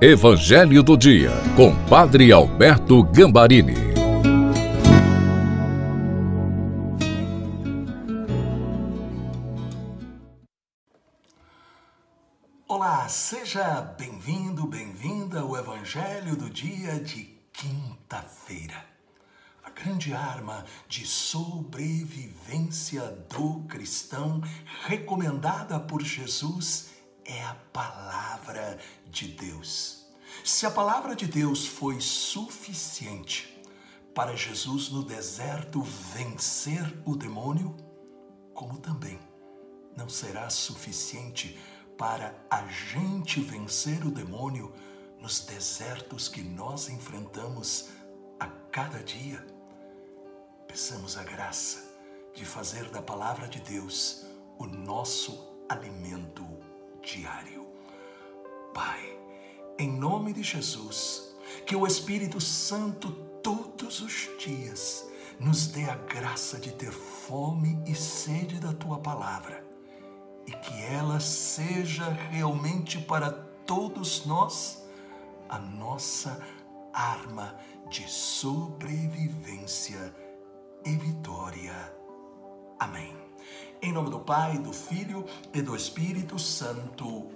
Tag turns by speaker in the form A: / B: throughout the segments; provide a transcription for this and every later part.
A: Evangelho do Dia, com Padre Alberto Gambarini.
B: Olá, seja bem-vindo, bem-vinda ao Evangelho do Dia de quinta-feira. A grande arma de sobrevivência do cristão recomendada por Jesus é a palavra de Deus. Se a palavra de Deus foi suficiente para Jesus no deserto vencer o demônio, como também não será suficiente para a gente vencer o demônio nos desertos que nós enfrentamos a cada dia. Peçamos a graça de fazer da palavra de Deus o nosso alimento diário. Pai, em nome de Jesus, que o Espírito Santo todos os dias nos dê a graça de ter fome e sede da tua palavra e que ela seja realmente para todos nós a nossa arma de sobrevivência e vitória. Amém. Em nome do Pai, do Filho e do Espírito Santo.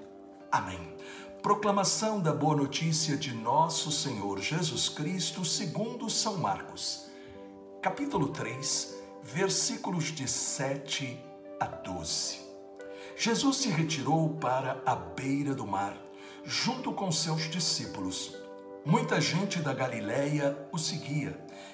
B: Amém. Proclamação da boa notícia de nosso Senhor Jesus Cristo, segundo São Marcos, capítulo 3, versículos de 7 a 12. Jesus se retirou para a beira do mar, junto com seus discípulos. Muita gente da Galiléia o seguia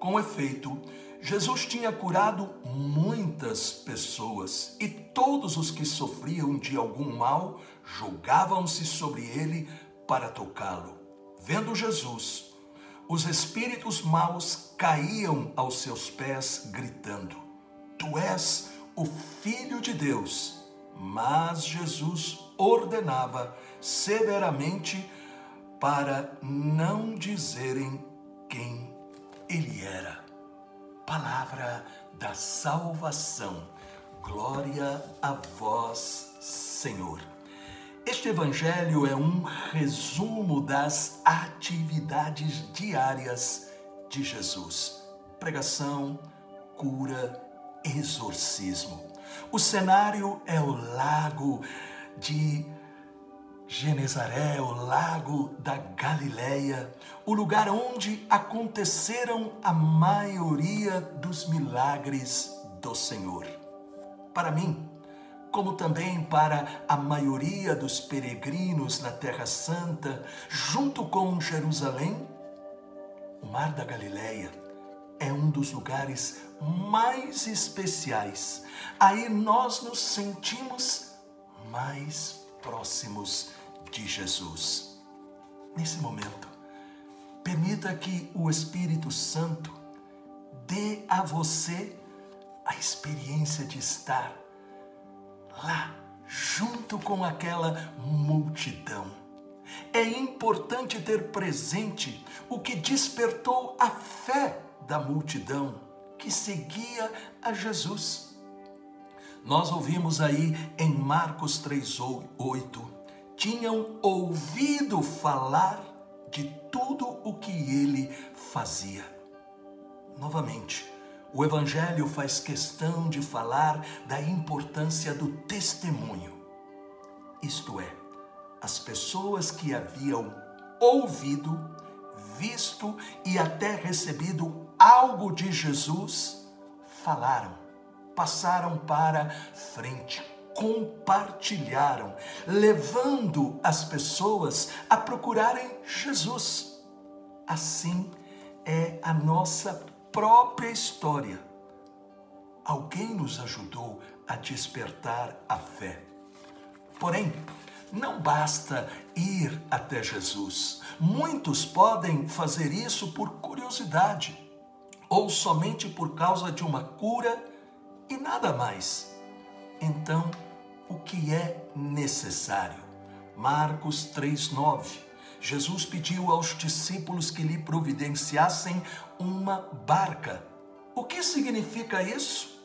B: Com efeito, Jesus tinha curado muitas pessoas e todos os que sofriam de algum mal jogavam-se sobre ele para tocá-lo. Vendo Jesus, os espíritos maus caíam aos seus pés, gritando: Tu és o Filho de Deus. Mas Jesus ordenava severamente para não dizerem quem ele era. Palavra da salvação. Glória a vós, Senhor. Este evangelho é um resumo das atividades diárias de Jesus: pregação, cura, exorcismo. O cenário é o lago de Genezaré, o lago da Galileia, o lugar onde aconteceram a maioria dos milagres do Senhor. Para mim, como também para a maioria dos peregrinos na Terra Santa, junto com Jerusalém, o Mar da Galileia é um dos lugares mais especiais. Aí nós nos sentimos mais próximos de Jesus. Nesse momento, permita que o Espírito Santo dê a você a experiência de estar lá, junto com aquela multidão. É importante ter presente o que despertou a fé da multidão que seguia a Jesus. Nós ouvimos aí em Marcos 3:8 tinham ouvido falar de tudo o que ele fazia. Novamente, o Evangelho faz questão de falar da importância do testemunho, isto é, as pessoas que haviam ouvido, visto e até recebido algo de Jesus falaram, passaram para frente, compartilharam, levando as pessoas a procurarem Jesus. Assim é a nossa própria história. Alguém nos ajudou a despertar a fé. Porém, Não basta ir até Jesus. Muitos podem fazer isso por curiosidade ou somente por causa de uma cura e nada mais. Então, o que é necessário? Marcos 3:9. Jesus pediu aos discípulos que lhe providenciassem uma barca. O que significa isso?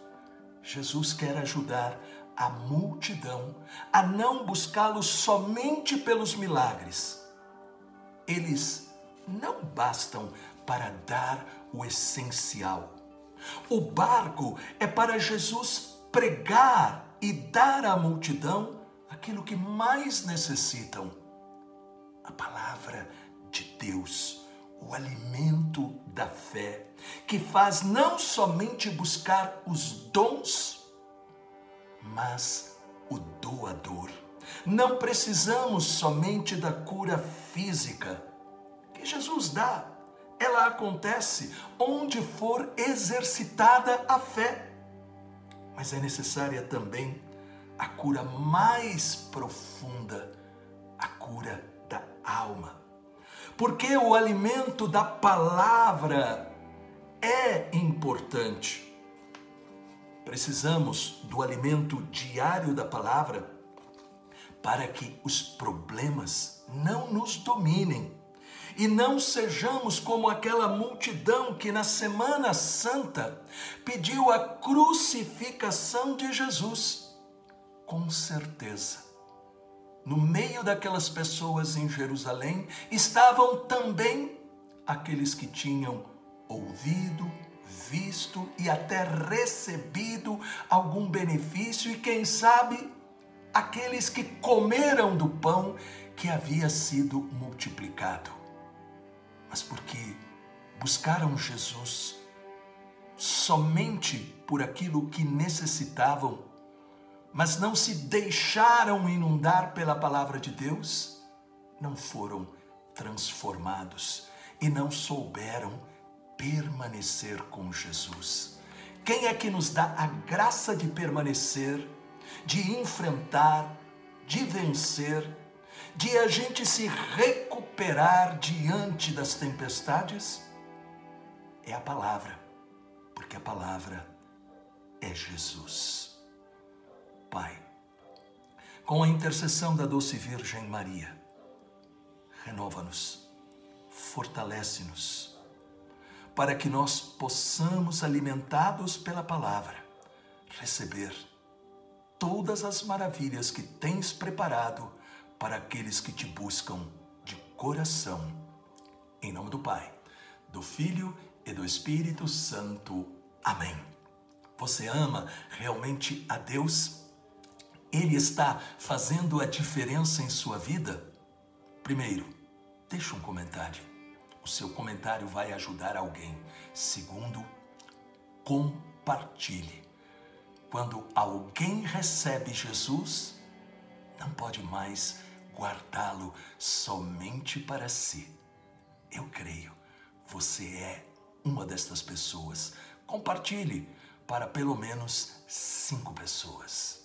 B: Jesus quer ajudar a multidão a não buscá-lo somente pelos milagres. Eles não bastam para dar o essencial. O barco é para Jesus pregar e dar à multidão aquilo que mais necessitam: a palavra de Deus, o alimento da fé, que faz não somente buscar os dons, mas o doador. Não precisamos somente da cura física que Jesus dá. Ela acontece onde for exercitada a fé. Mas é necessária também a cura mais profunda, a cura da alma. Porque o alimento da palavra é importante. Precisamos do alimento diário da palavra para que os problemas não nos dominem e não sejamos como aquela multidão que na Semana Santa pediu a crucificação de Jesus. Com certeza, no meio daquelas pessoas em Jerusalém estavam também aqueles que tinham ouvido, visto e até recebido algum benefício, e quem sabe, aqueles que comeram do pão que havia sido multiplicado. Mas porque buscaram Jesus somente por aquilo que necessitavam, mas não se deixaram inundar pela palavra de Deus, não foram transformados e não souberam permanecer com Jesus. Quem é que nos dá a graça de permanecer, de enfrentar, de vencer, de a gente se recuperar diante das tempestades? É a palavra, porque a palavra é Jesus. Pai, com a intercessão da doce Virgem Maria, renova-nos, fortalece-nos para que nós possamos, alimentados pela palavra, receber todas as maravilhas que tens preparado para aqueles que te buscam de coração. Em nome do Pai, do Filho e do Espírito Santo. Amém. Você ama realmente a Deus? Ele está fazendo a diferença em sua vida? Primeiro, deixe um comentário o seu comentário vai ajudar alguém. Segundo, compartilhe. Quando alguém recebe Jesus, não pode mais guardá-lo somente para si. Eu creio, você é uma destas pessoas. Compartilhe para pelo menos cinco pessoas.